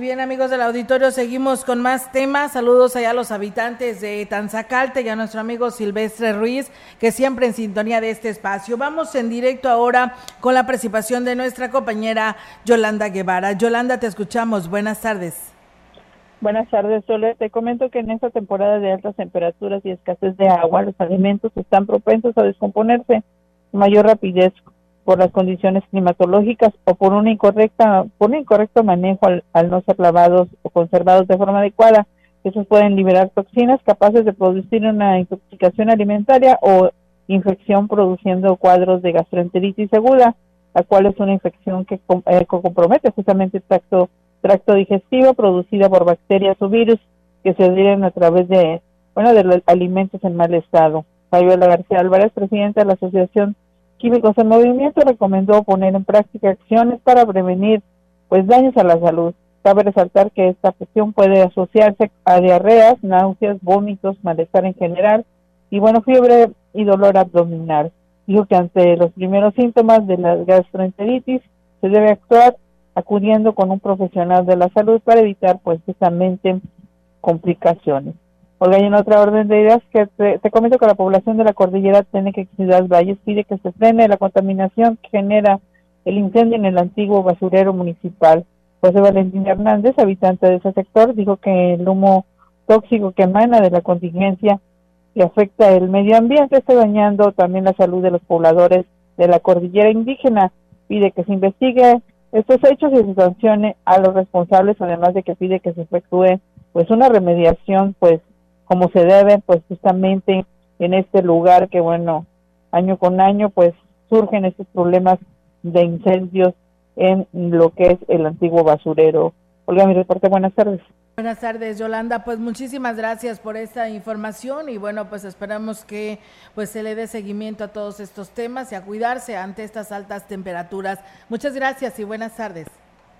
Speaker 1: Bien amigos del auditorio, seguimos con más temas. Saludos allá a los habitantes de Tanzacalte y a nuestro amigo Silvestre Ruiz, que siempre en sintonía de este espacio. Vamos en directo ahora con la participación de nuestra compañera Yolanda Guevara. Yolanda, te escuchamos. Buenas tardes.
Speaker 18: Buenas tardes, Sole. Te comento que en esta temporada de altas temperaturas y escasez de agua, los alimentos están propensos a descomponerse con mayor rapidez por las condiciones climatológicas o por una incorrecta por un incorrecto manejo al, no ser lavados o conservados de forma adecuada. Esos pueden liberar toxinas capaces de producir una intoxicación alimentaria o infección produciendo cuadros de gastroenteritis aguda, la cual es una infección que eh, compromete justamente el tracto, tracto digestivo producida por bacterias o virus que se adhieren a través de, bueno, de los alimentos en mal estado. Fabiola García Álvarez, presidenta de la Asociación Químicos en Movimiento recomendó poner en práctica acciones para prevenir pues daños a la salud. Cabe resaltar que esta afección puede asociarse a diarreas, náuseas, vómitos, malestar en general y bueno, fiebre y dolor abdominal. Dijo que ante los primeros síntomas de la gastroenteritis se debe actuar acudiendo con un profesional de la salud para evitar pues justamente complicaciones. Olga, y en otra orden de ideas, que te, comento que la población de la cordillera tiene que Ciudad Valles pide que se frene la contaminación que genera el incendio en el antiguo basurero municipal. José Valentín Hernández, habitante de ese sector, dijo que el humo tóxico que emana de la contingencia que afecta el medio ambiente está dañando también la salud de los pobladores de la cordillera indígena. Pide que se investigue estos hechos y se sancione a los responsables, además de que pide que se efectúe pues una remediación pues como se debe, pues justamente en este lugar que, bueno, año con año, pues surgen estos problemas de incendios en lo que es el antiguo basurero. Olga, mi reporte, buenas tardes.
Speaker 1: Buenas tardes, Yolanda. Pues muchísimas gracias por esta información y bueno, pues esperamos que pues se le dé seguimiento a todos estos temas y a cuidarse ante estas altas temperaturas. Muchas gracias y buenas tardes.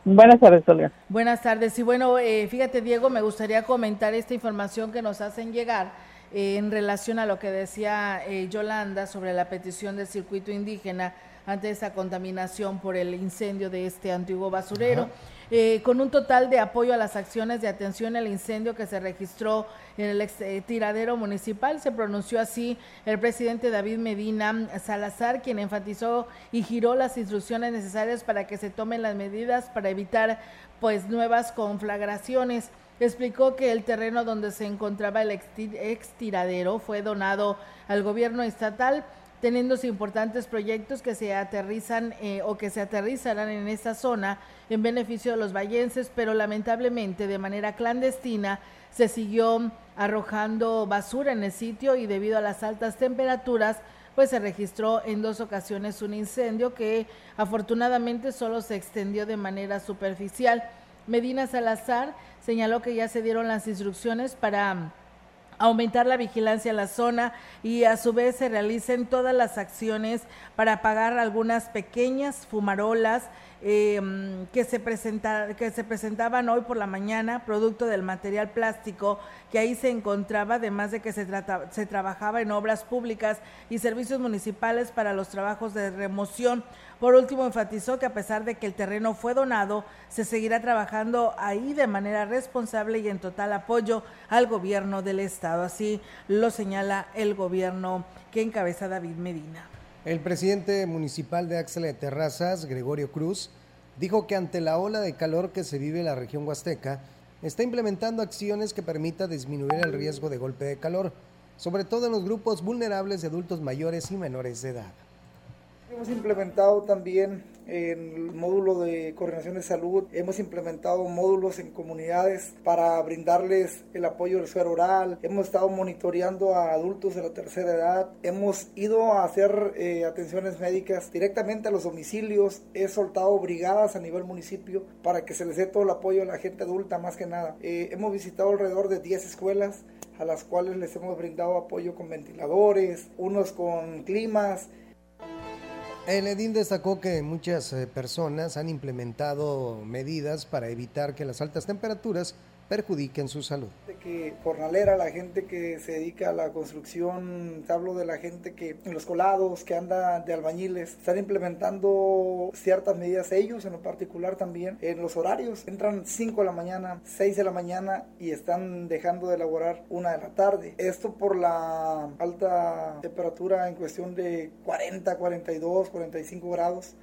Speaker 18: Buenas tardes, Olga.
Speaker 1: Buenas tardes. Y bueno, eh, fíjate, Diego, me gustaría comentar esta información que nos hacen llegar eh, en relación a lo que decía eh, Yolanda sobre la petición del circuito indígena ante esa contaminación por el incendio de este antiguo basurero. Eh, con un total de apoyo a las acciones de atención al incendio que se registró en el ex, eh, tiradero municipal. Se pronunció así el presidente David Medina Salazar, quien enfatizó y giró las instrucciones necesarias para que se tomen las medidas para evitar pues nuevas conflagraciones explicó que el terreno donde se encontraba el ex tiradero fue donado al gobierno estatal teniéndose importantes proyectos que se aterrizan eh, o que se aterrizarán en esta zona en beneficio de los vallenses, pero lamentablemente de manera clandestina se siguió arrojando basura en el sitio y debido a las altas temperaturas, pues se registró en dos ocasiones un incendio que afortunadamente solo se extendió de manera superficial. Medina Salazar señaló que ya se dieron las instrucciones para aumentar la vigilancia en la zona y a su vez se realicen todas las acciones para apagar algunas pequeñas fumarolas eh, que, se que se presentaban hoy por la mañana, producto del material plástico que ahí se encontraba, además de que se, se trabajaba en obras públicas y servicios municipales para los trabajos de remoción. Por último, enfatizó que a pesar de que el terreno fue donado, se seguirá trabajando ahí de manera responsable y en total apoyo al gobierno del Estado. Así lo señala el gobierno que encabeza David Medina.
Speaker 2: El presidente municipal de Axel de Terrazas, Gregorio Cruz, dijo que ante la ola de calor que se vive en la región huasteca, está implementando acciones que permita disminuir el riesgo de golpe de calor, sobre todo en los grupos vulnerables de adultos mayores y menores de edad.
Speaker 19: Hemos implementado también en el módulo de coordinación de salud, hemos implementado módulos en comunidades para brindarles el apoyo del suero oral, hemos estado monitoreando a adultos de la tercera edad, hemos ido a hacer eh, atenciones médicas directamente a los domicilios, he soltado brigadas a nivel municipio para que se les dé todo el apoyo a la gente adulta más que nada. Eh, hemos visitado alrededor de 10 escuelas a las cuales les hemos brindado apoyo con ventiladores, unos con climas,
Speaker 2: El edil destacó que muchas eh, personas han implementado medidas para evitar que las altas temperaturas perjudiquen su salud.
Speaker 19: Que jornalera, la gente que se dedica a la construcción, hablo de la gente que en los colados, que anda de albañiles, están implementando ciertas medidas ellos en lo particular también en los horarios. Entran 5 de la mañana, 6 de la mañana y están dejando de elaborar una de la tarde. Esto por la alta temperatura en cuestión de 40, 42, 45 grados.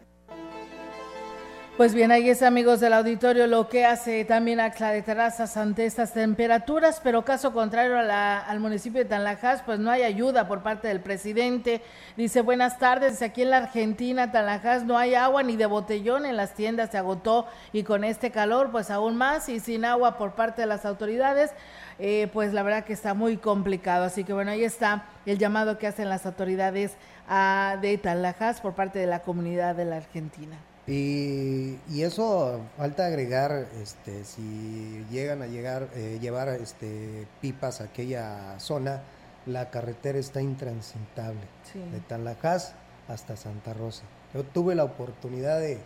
Speaker 1: Pues bien, ahí es amigos del auditorio lo que hace también Axla de Terrazas ante estas temperaturas, pero caso contrario a la, al municipio de Tanlajas, pues no hay ayuda por parte del presidente. Dice, buenas tardes, aquí en la Argentina, Tanlajas, no hay agua ni de botellón, en las tiendas se agotó y con este calor, pues aún más y sin agua por parte de las autoridades, eh, pues la verdad que está muy complicado. Así que bueno, ahí está el llamado que hacen las autoridades a, de Tanlajas por parte de la comunidad de la Argentina.
Speaker 2: Y, y, eso falta agregar, este, si llegan a llegar, eh, llevar este, pipas a aquella zona, la carretera está intransitable,
Speaker 1: Sí.
Speaker 2: de Tanlajas hasta Santa Rosa. Yo tuve la oportunidad de,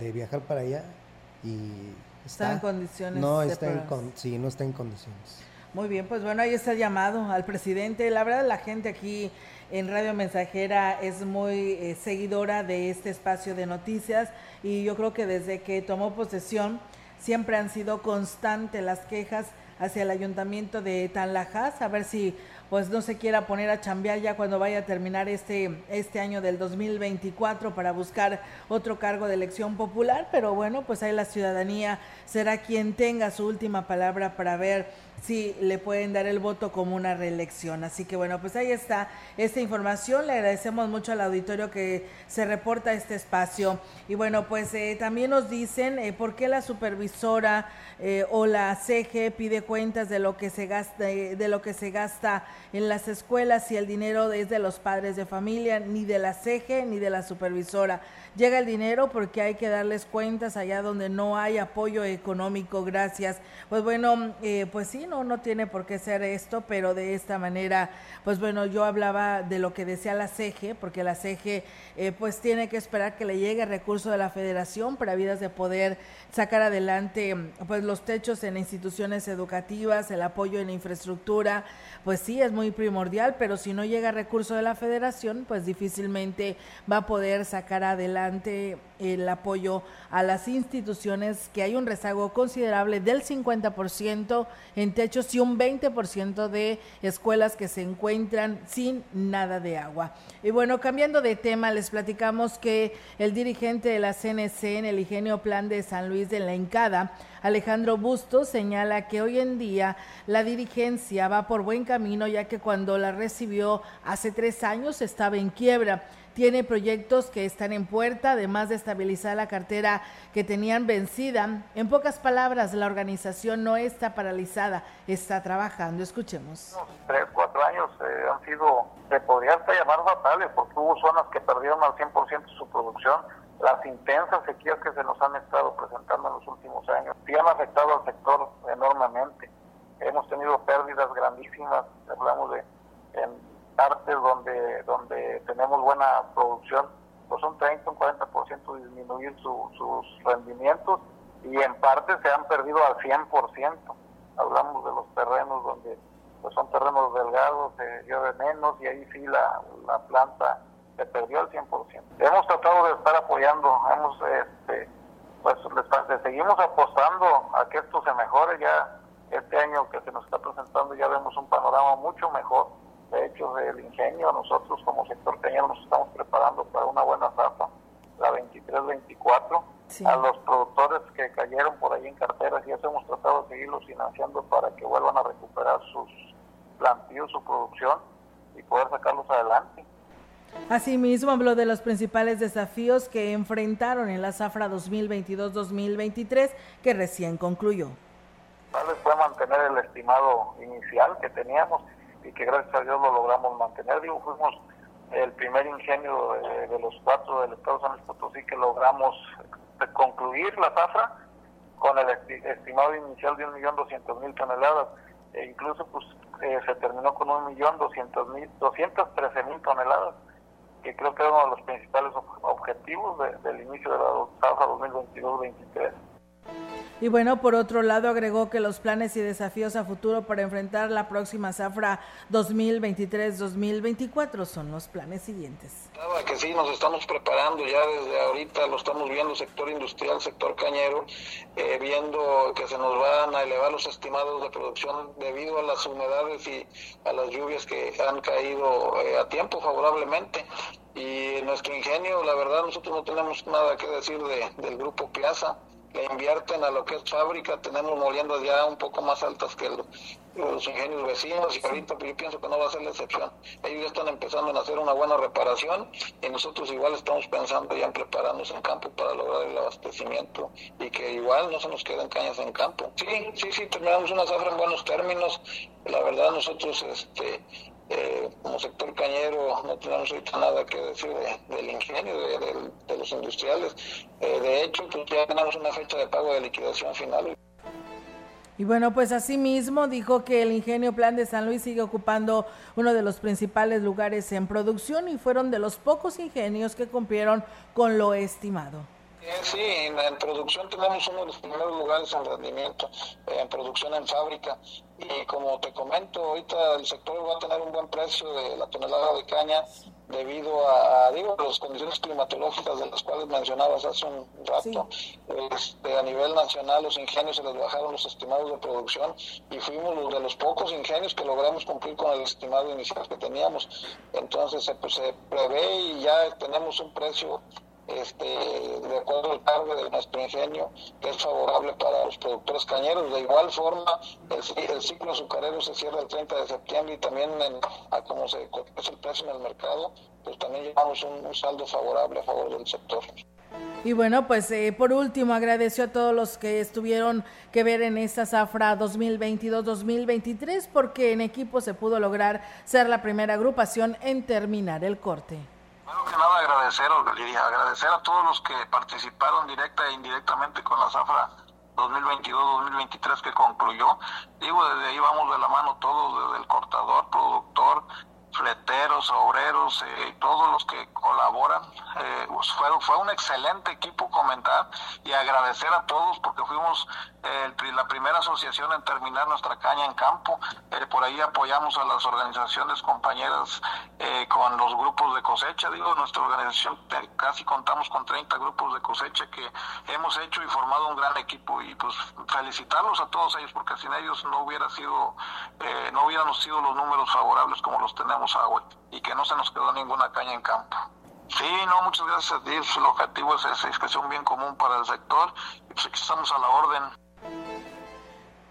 Speaker 2: de viajar para allá y
Speaker 1: Está en condiciones
Speaker 2: no está en con- sí, no está en condiciones.
Speaker 1: Muy bien, pues bueno, ahí está el llamado al presidente. La verdad, la gente aquí en Radio Mensajera es muy eh, seguidora de este espacio de noticias y yo creo que desde que tomó posesión siempre han sido constantes las quejas hacia el ayuntamiento de Tanlajas, a ver si pues no se quiera poner a chambear ya cuando vaya a terminar este, este año del 2024 para buscar otro cargo de elección popular, pero bueno, pues ahí la ciudadanía será quien tenga su última palabra para ver si le pueden dar el voto como una reelección. Así que bueno, pues ahí está esta información. Le agradecemos mucho al auditorio que se reporta este espacio. Y bueno, pues eh, también nos dicen eh, por qué la supervisora eh, o la CG pide cuentas de lo que se gasta, de, de lo que se gasta en las escuelas si el dinero es de los padres de familia, ni de la CG ni de la supervisora. Llega el dinero porque hay que darles cuentas allá donde no hay apoyo económico. Gracias. Pues bueno, eh, pues sí, no, no tiene por qué ser esto, pero de esta manera, pues bueno, yo hablaba de lo que decía la CG, porque la CG eh, pues tiene que esperar que le llegue recurso de la federación para vidas de poder sacar adelante pues los techos en instituciones educativas, el apoyo en infraestructura, pues sí, es muy primordial, pero si no llega recurso de la federación, pues difícilmente va a poder sacar adelante el apoyo a las instituciones, que hay un rezago considerable del 50% en techos y un 20% de escuelas que se encuentran sin nada de agua. Y bueno, cambiando de tema, les platicamos que el dirigente de la CNC en el Ingenio Plan de San Luis de la Encada, Alejandro Bustos, señala que hoy en día la dirigencia va por buen camino, ya que cuando la recibió hace tres años estaba en quiebra tiene proyectos que están en puerta, además de estabilizar la cartera que tenían vencida. En pocas palabras, la organización no está paralizada, está trabajando. Escuchemos.
Speaker 20: tres, cuatro años eh, han sido, se podría hasta llamar fatales, porque hubo zonas que perdieron al 100% su producción. Las intensas sequías que se nos han estado presentando en los últimos años sí han afectado al sector enormemente. Hemos tenido pérdidas grandísimas, hablamos de en partes donde donde tenemos buena producción, pues un 30, un 40% disminuir su- sus rendimientos y en parte se han perdido al 100%. Hablamos de los terrenos donde pues son terrenos delgados, se llueve menos y ahí sí la, la planta se perdió al 100%. Hemos tratado de estar apoyando, hemos este, pues les seguimos apostando a que esto se mejore ya este año que se nos está presentando ya vemos un panorama mucho mejor de hecho del ingenio nosotros como sector cañero nos estamos preparando para una buena zapa la 23-24 a los productores que cayeron por ahí en carteras y eso hemos tratado de seguirlos financiando para que vuelvan a recuperar sus plantíos, su producción y poder sacarlos adelante.
Speaker 1: Asimismo, habló de los principales desafíos que enfrentaron en la zafra 2022-2023 que recién concluyó.
Speaker 20: Tal vez fue mantener el estimado inicial que teníamos y que gracias a Dios lo logramos mantener. Digo, fuimos el primer ingenio de, de los cuatro del Estado de San Luis Potosí que logramos eh, concluir la zafra con el esti- estimado inicial de 1.200.000 toneladas. E incluso pues eh, se terminó con 1.200.000, 213.000 toneladas, que creo que era uno de los principales ob- objetivos del inicio de la zafra 2022-23.
Speaker 1: Y bueno, por otro lado, agregó que los planes y desafíos a futuro para enfrentar la próxima zafra 2023-2024 son los planes siguientes.
Speaker 21: Que sí, nos estamos preparando ya desde ahorita, lo estamos viendo sector industrial, sector cañero, eh, viendo que se nos van a elevar los estimados de producción debido a las humedades y a las lluvias que han caído eh, a tiempo favorablemente y nuestro ingenio, la verdad, nosotros no tenemos nada que decir de, del grupo Piazza le invierten a lo que es fábrica, tenemos moliendas ya un poco más altas que los ingenios vecinos y ahorita yo pienso que no va a ser la excepción. Ellos ya están empezando a hacer una buena reparación y nosotros igual estamos pensando ya en prepararnos en campo para lograr el abastecimiento y que igual no se nos queden cañas en campo. Sí, sí, sí, terminamos una zafra en buenos términos. La verdad nosotros este eh, como sector cañero no tenemos nada que decir del ingenio, de, los industriales. Eh, de hecho, pues ya tenemos una fecha de pago de liquidación final.
Speaker 1: Y bueno, pues asimismo dijo que el ingenio Plan de San Luis sigue ocupando uno de los principales lugares en producción y fueron de los pocos ingenios que cumplieron con lo estimado.
Speaker 21: Sí, en, producción tenemos uno de los primeros lugares en rendimiento, en producción en fábrica. Y como te comento, ahorita el sector va a tener un buen precio de la tonelada de caña debido a, digo, las condiciones climatológicas de las cuales mencionabas hace un rato. Este, a nivel nacional los ingenios se les bajaron los estimados de producción y fuimos de los pocos ingenios que logramos cumplir con el estimado inicial que teníamos. Entonces se, pues, se prevé y ya tenemos un precio este, de acuerdo al cargo de nuestro ingenio, que es favorable para los productores cañeros. De igual forma, el, ciclo azucarero se cierra el 30 de septiembre y también a como se es el precio en el mercado, pues también llevamos un, saldo favorable a favor del sector.
Speaker 1: Y bueno, pues eh, por último agradeció a todos los que estuvieron que ver en esta zafra 2022-2023 porque en equipo se pudo lograr ser la primera agrupación en terminar el corte.
Speaker 21: Primero que nada agradecer, agradecer a todos los que participaron directa e indirectamente con la zafra 2022-2023 que concluyó. Digo, desde ahí vamos de la mano todos, desde el cortador, productor, fleteros, obreros, eh, todos los que colaboran. Eh, pues fue, un excelente equipo comentar y agradecer a todos porque fuimos eh, la primera asociación en terminar nuestra caña en campo. Por ahí apoyamos a las organizaciones compañeras con los grupos de cosecha. Digo, nuestra organización casi contamos con 30 grupos de cosecha que hemos hecho y formado un gran equipo y pues felicitarlos a todos ellos porque sin ellos no hubiera sido, no hubieran sido los números favorables como los tenemos agua y que no se nos quedó ninguna caña en campo. Sí, no, muchas gracias a El objetivo es ese, es que sea un bien común para el sector y pues aquí estamos a la orden.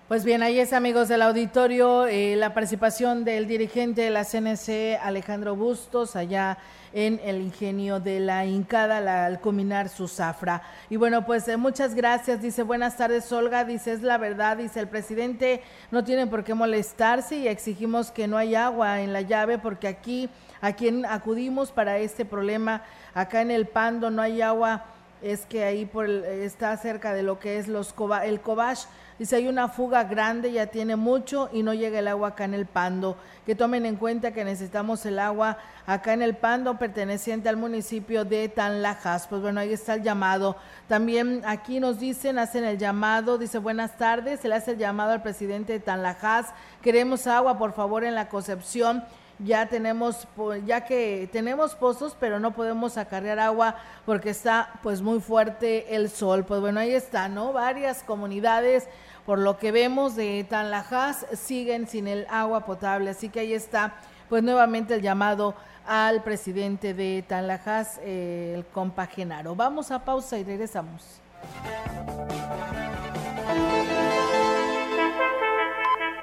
Speaker 1: Pues bien, ahí es amigos del auditorio, eh, la participación del dirigente de la CNC, Alejandro Bustos, allá en el ingenio de la Incada al culminar su zafra. Y bueno, pues eh, muchas gracias, dice buenas tardes Olga, dice es la verdad, dice el presidente no tiene por qué molestarse y exigimos que no haya agua en la llave porque aquí a quien acudimos para este problema, acá en el Pando no hay agua, es que ahí por está cerca de lo que es los el Cobach Dice, hay una fuga grande, ya tiene mucho y no llega el agua acá en el Pando. Que tomen en cuenta que necesitamos el agua acá en el Pando, perteneciente al municipio de Tanlajas. Pues bueno, ahí está el llamado. También aquí nos dicen, hacen el llamado, dice, buenas tardes, se le hace el llamado al presidente de Tanlajas. Queremos agua, por favor, en la Concepción ya tenemos ya que tenemos pozos pero no podemos acarrear agua porque está pues muy fuerte el sol pues bueno ahí está no varias comunidades por lo que vemos de Tanlajas siguen sin el agua potable. Así que ahí está, pues nuevamente el llamado al presidente de Tanlajas, eh, el compagenaro. Vamos a pausa y regresamos.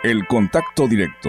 Speaker 14: El contacto directo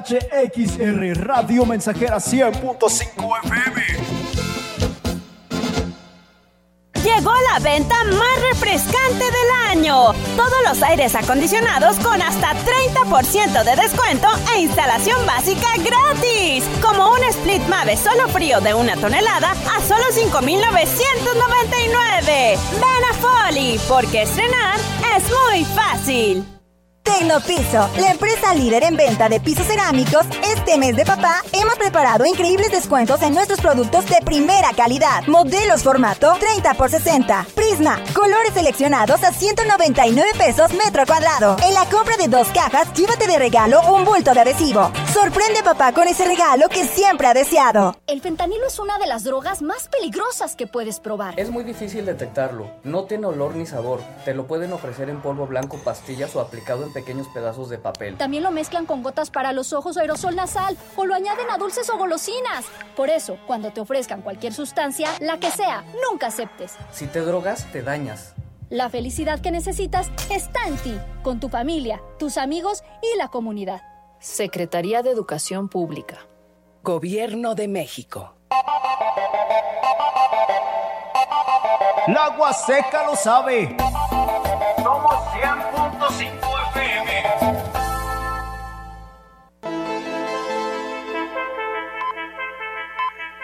Speaker 15: XHXR Radio Mensajera 100.5 FM.
Speaker 16: Llegó la venta más refrescante del año. Todos los aires acondicionados con hasta 30% de descuento e instalación básica gratis. Como un Split Mave solo frío de una tonelada a solo 5,999. Ven a Folly, porque estrenar es muy fácil.
Speaker 22: Tecnopiso, la empresa líder en venta de pisos cerámicos, este mes de papá hemos preparado increíbles descuentos en nuestros productos de primera calidad. Modelos formato 30 por 60. Prisma, colores seleccionados a 199 pesos metro cuadrado. En la compra de dos cajas, llévate de regalo un bulto de adhesivo. Sorprende papá con ese regalo que siempre ha deseado.
Speaker 23: El fentanilo es una de las drogas más peligrosas que puedes probar.
Speaker 24: Es muy difícil detectarlo. No tiene olor ni sabor. Te lo pueden ofrecer en polvo blanco, pastillas o aplicado en pequeños pedazos de papel.
Speaker 23: También lo mezclan con gotas para los ojos o aerosol nasal o lo añaden a dulces o golosinas. Por eso, cuando te ofrezcan cualquier sustancia, la que sea, nunca aceptes.
Speaker 24: Si te drogas, te dañas.
Speaker 23: La felicidad que necesitas está en ti, con tu familia, tus amigos y la comunidad.
Speaker 25: Secretaría de Educación Pública. Gobierno de México.
Speaker 15: La Huasteca lo sabe.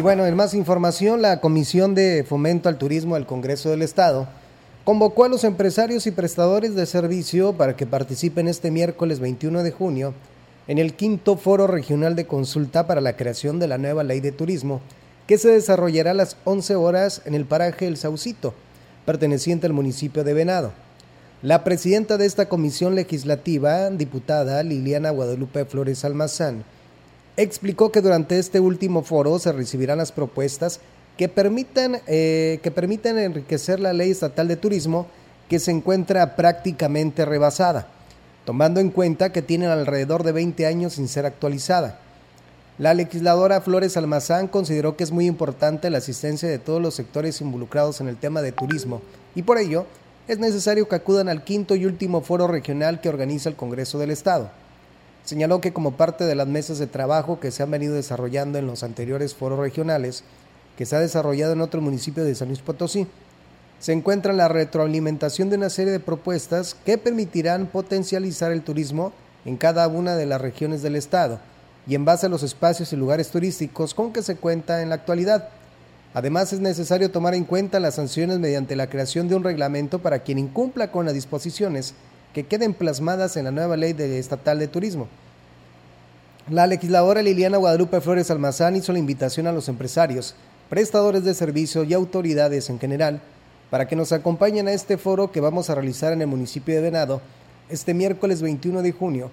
Speaker 2: Y bueno, en más información, la Comisión de Fomento al Turismo del Congreso del Estado convocó a los empresarios y prestadores de servicio para que participen este miércoles 21 de junio en el quinto foro regional de consulta para la creación de la nueva ley de turismo, que se desarrollará a las 11 horas en el paraje El Saucito, perteneciente al municipio de Venado. La presidenta de esta comisión legislativa, diputada Liliana Guadalupe Flores Almazán, explicó que durante este último foro se recibirán las propuestas que permitan, eh, que permitan enriquecer la ley estatal de turismo que se encuentra prácticamente rebasada, tomando en cuenta que tienen alrededor de 20 años sin ser actualizada. La legisladora Flores Almazán consideró que es muy importante la asistencia de todos los sectores involucrados en el tema de turismo y por ello es necesario que acudan al quinto y último foro regional que organiza el Congreso del Estado. Señaló que como parte de las mesas de trabajo que se han venido desarrollando en los anteriores foros regionales, que se ha desarrollado en otro municipio de San Luis Potosí, se encuentra la retroalimentación de una serie de propuestas que permitirán potencializar el turismo en cada una de las regiones del estado y en base a los espacios y lugares turísticos con que se cuenta en la actualidad. Además, es necesario tomar en cuenta las sanciones mediante la creación de un reglamento para quien incumpla con las disposiciones que queden plasmadas en la nueva ley estatal de turismo. La legisladora Liliana Guadalupe Flores Almazán hizo la invitación a los empresarios, prestadores de servicio y autoridades en general para que nos acompañen a este foro que vamos a realizar en el municipio de Venado este miércoles 21 de junio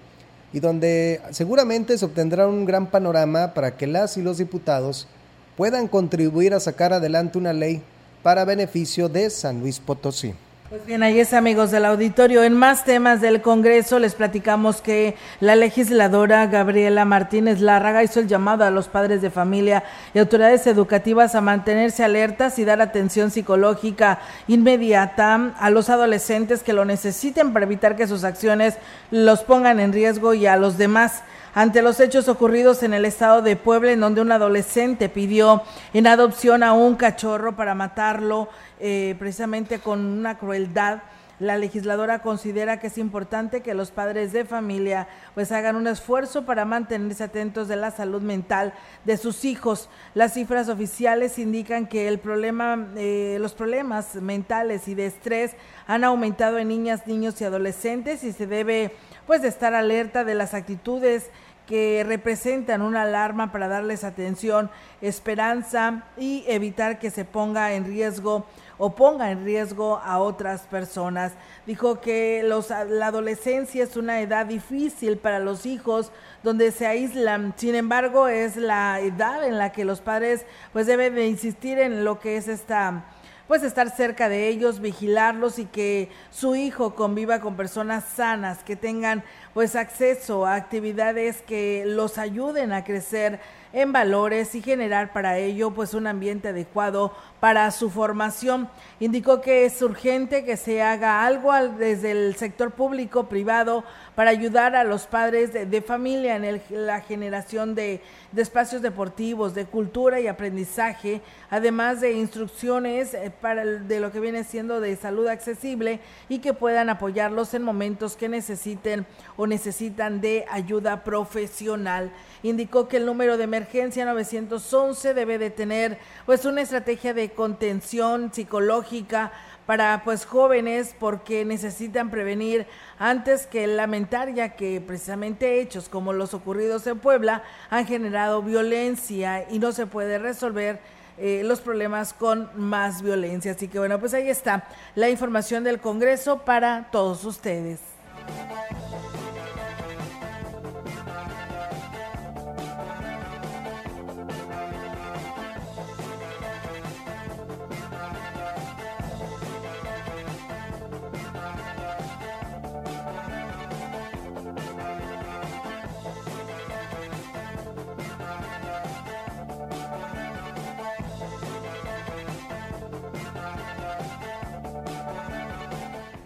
Speaker 2: y donde seguramente se obtendrá un gran panorama para que las y los diputados puedan contribuir a sacar adelante una ley para beneficio de San Luis Potosí.
Speaker 1: Pues bien, ahí es amigos del auditorio. En más temas del Congreso les platicamos que la legisladora Gabriela Martínez Lárraga hizo el llamado a los padres de familia y autoridades educativas a mantenerse alertas y dar atención psicológica inmediata a los adolescentes que lo necesiten para evitar que sus acciones los pongan en riesgo y a los demás ante los hechos ocurridos en el estado de Puebla, en donde un adolescente pidió en adopción a un cachorro para matarlo eh, precisamente con una crueldad. La legisladora considera que es importante que los padres de familia pues hagan un esfuerzo para mantenerse atentos de la salud mental de sus hijos. Las cifras oficiales indican que el problema, eh, los problemas mentales y de estrés han aumentado en niñas, niños y adolescentes y se debe pues de estar alerta de las actitudes que representan una alarma para darles atención, esperanza y evitar que se ponga en riesgo o ponga en riesgo a otras personas. Dijo que los, la adolescencia es una edad difícil para los hijos donde se aíslan. Sin embargo, es la edad en la que los padres pues deben de insistir en lo que es esta pues estar cerca de ellos, vigilarlos y que su hijo conviva con personas sanas, que tengan pues acceso a actividades que los ayuden a crecer en valores y generar para ello pues un ambiente adecuado para su formación. Indicó que es urgente que se haga algo desde el sector público, privado, para ayudar a los padres de, familia en la generación de, de, espacios deportivos, de cultura y aprendizaje, además de instrucciones eh, para de lo que viene siendo de salud accesible y que puedan apoyarlos en momentos que necesiten o necesitan de ayuda profesional. Indicó que el número de emergencia 911 debe de tener pues una estrategia de contención psicológica para pues jóvenes porque necesitan prevenir antes que lamentar ya que precisamente hechos como los ocurridos en Puebla han generado violencia y no se puede resolver eh, los problemas con más violencia. Así que bueno, pues ahí está la información del Congreso para todos ustedes.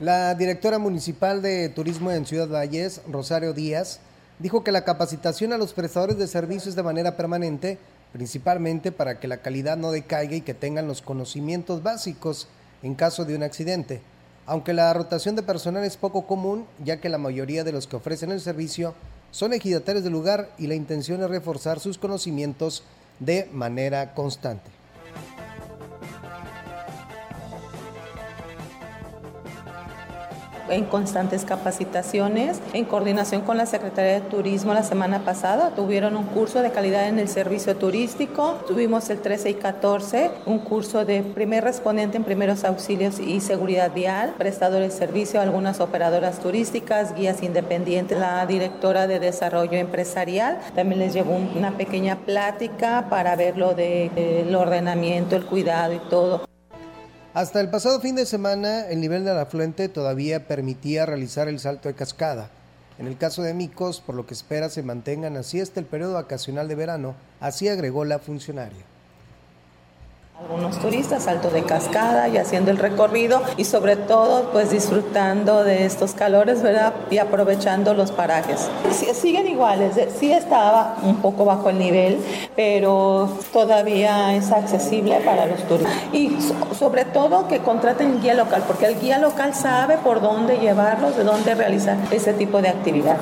Speaker 2: La directora municipal de turismo en Ciudad Valles, Rosario Díaz, dijo que la capacitación a los prestadores de servicios de manera permanente, principalmente para que la calidad no decaiga y que tengan los conocimientos básicos en caso de un accidente. Aunque la rotación de personal es poco común, ya que la mayoría de los que ofrecen el servicio son ejidatarios del lugar y la intención es reforzar sus conocimientos de manera constante.
Speaker 26: En constantes capacitaciones, en coordinación con la Secretaría de Turismo la semana pasada, tuvieron un curso de calidad en el servicio turístico, tuvimos el 13 y 14, un curso de primer respondiente en primeros auxilios y seguridad vial, prestadores de servicio, algunas operadoras turísticas, guías independientes, la directora de desarrollo empresarial, también les llevó una pequeña plática para ver lo del ordenamiento, el cuidado y todo.
Speaker 2: Hasta el pasado fin de semana, el nivel del afluente todavía permitía realizar el salto de cascada. En el caso de Micos, por lo que espera se mantengan así hasta el periodo vacacional de verano, así agregó la funcionaria
Speaker 26: algunos turistas, salto de cascada y haciendo el recorrido y sobre todo pues disfrutando de estos calores. Y aprovechando los parajes. siguen iguales, sí estaba un poco bajo el nivel, pero todavía es accesible para los turistas. Y sobre todo que contraten guía local, porque el guía local sabe por dónde llevarlos, de dónde realizar ese tipo de actividad.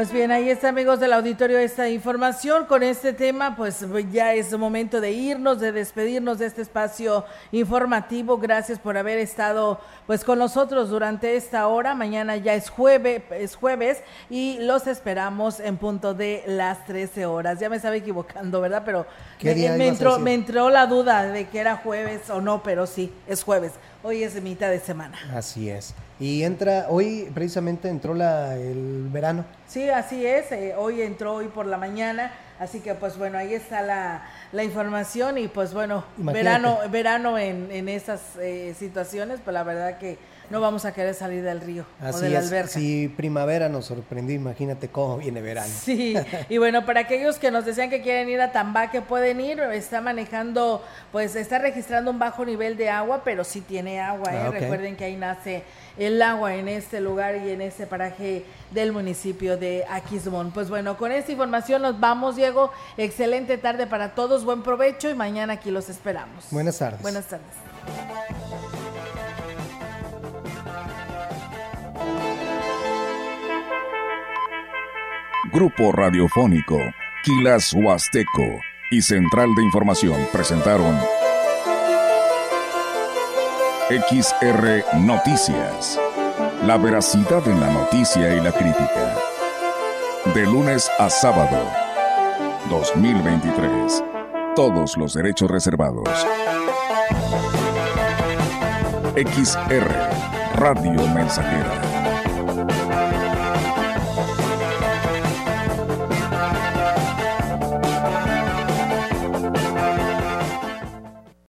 Speaker 1: Pues bien, ahí está amigos del auditorio esta información con este tema, pues ya es momento de irnos, de despedirnos de este espacio informativo. Gracias por haber estado pues con nosotros durante esta hora. Mañana ya es jueves, es jueves y los esperamos en punto de las 13 horas. Ya me estaba equivocando, ¿verdad? Pero me, entró, me entró la duda de que era jueves o no, pero sí, es jueves. Hoy es de mitad de semana.
Speaker 2: Así es. Y entra, hoy precisamente entró la, el verano.
Speaker 1: Sí, así es. Eh, hoy entró hoy por la mañana. Así que pues bueno, ahí está la, la información y pues bueno, verano verano en, en esas eh, situaciones, pues la verdad que no vamos a querer salir del río o de la alberca.
Speaker 2: Si primavera nos sorprendió, imagínate cómo viene verano.
Speaker 1: Sí, y bueno, para aquellos que nos decían que quieren ir a Tambaque, pueden ir, está manejando, pues está registrando un bajo nivel de agua, pero sí tiene agua, ¿eh? Ah, Recuerden que ahí nace el agua en este lugar y en este paraje del municipio de Aquismón. Pues bueno, con esta información nos vamos, Diego. Excelente tarde para todos, buen provecho y mañana aquí los esperamos.
Speaker 2: Buenas tardes.
Speaker 1: Buenas tardes.
Speaker 14: Grupo Radiofónico, Quilas Huasteco y Central de Información presentaron XR Noticias. La veracidad en la noticia y la crítica. De lunes a sábado. 2023. Todos los derechos reservados. XR Radio Mensajera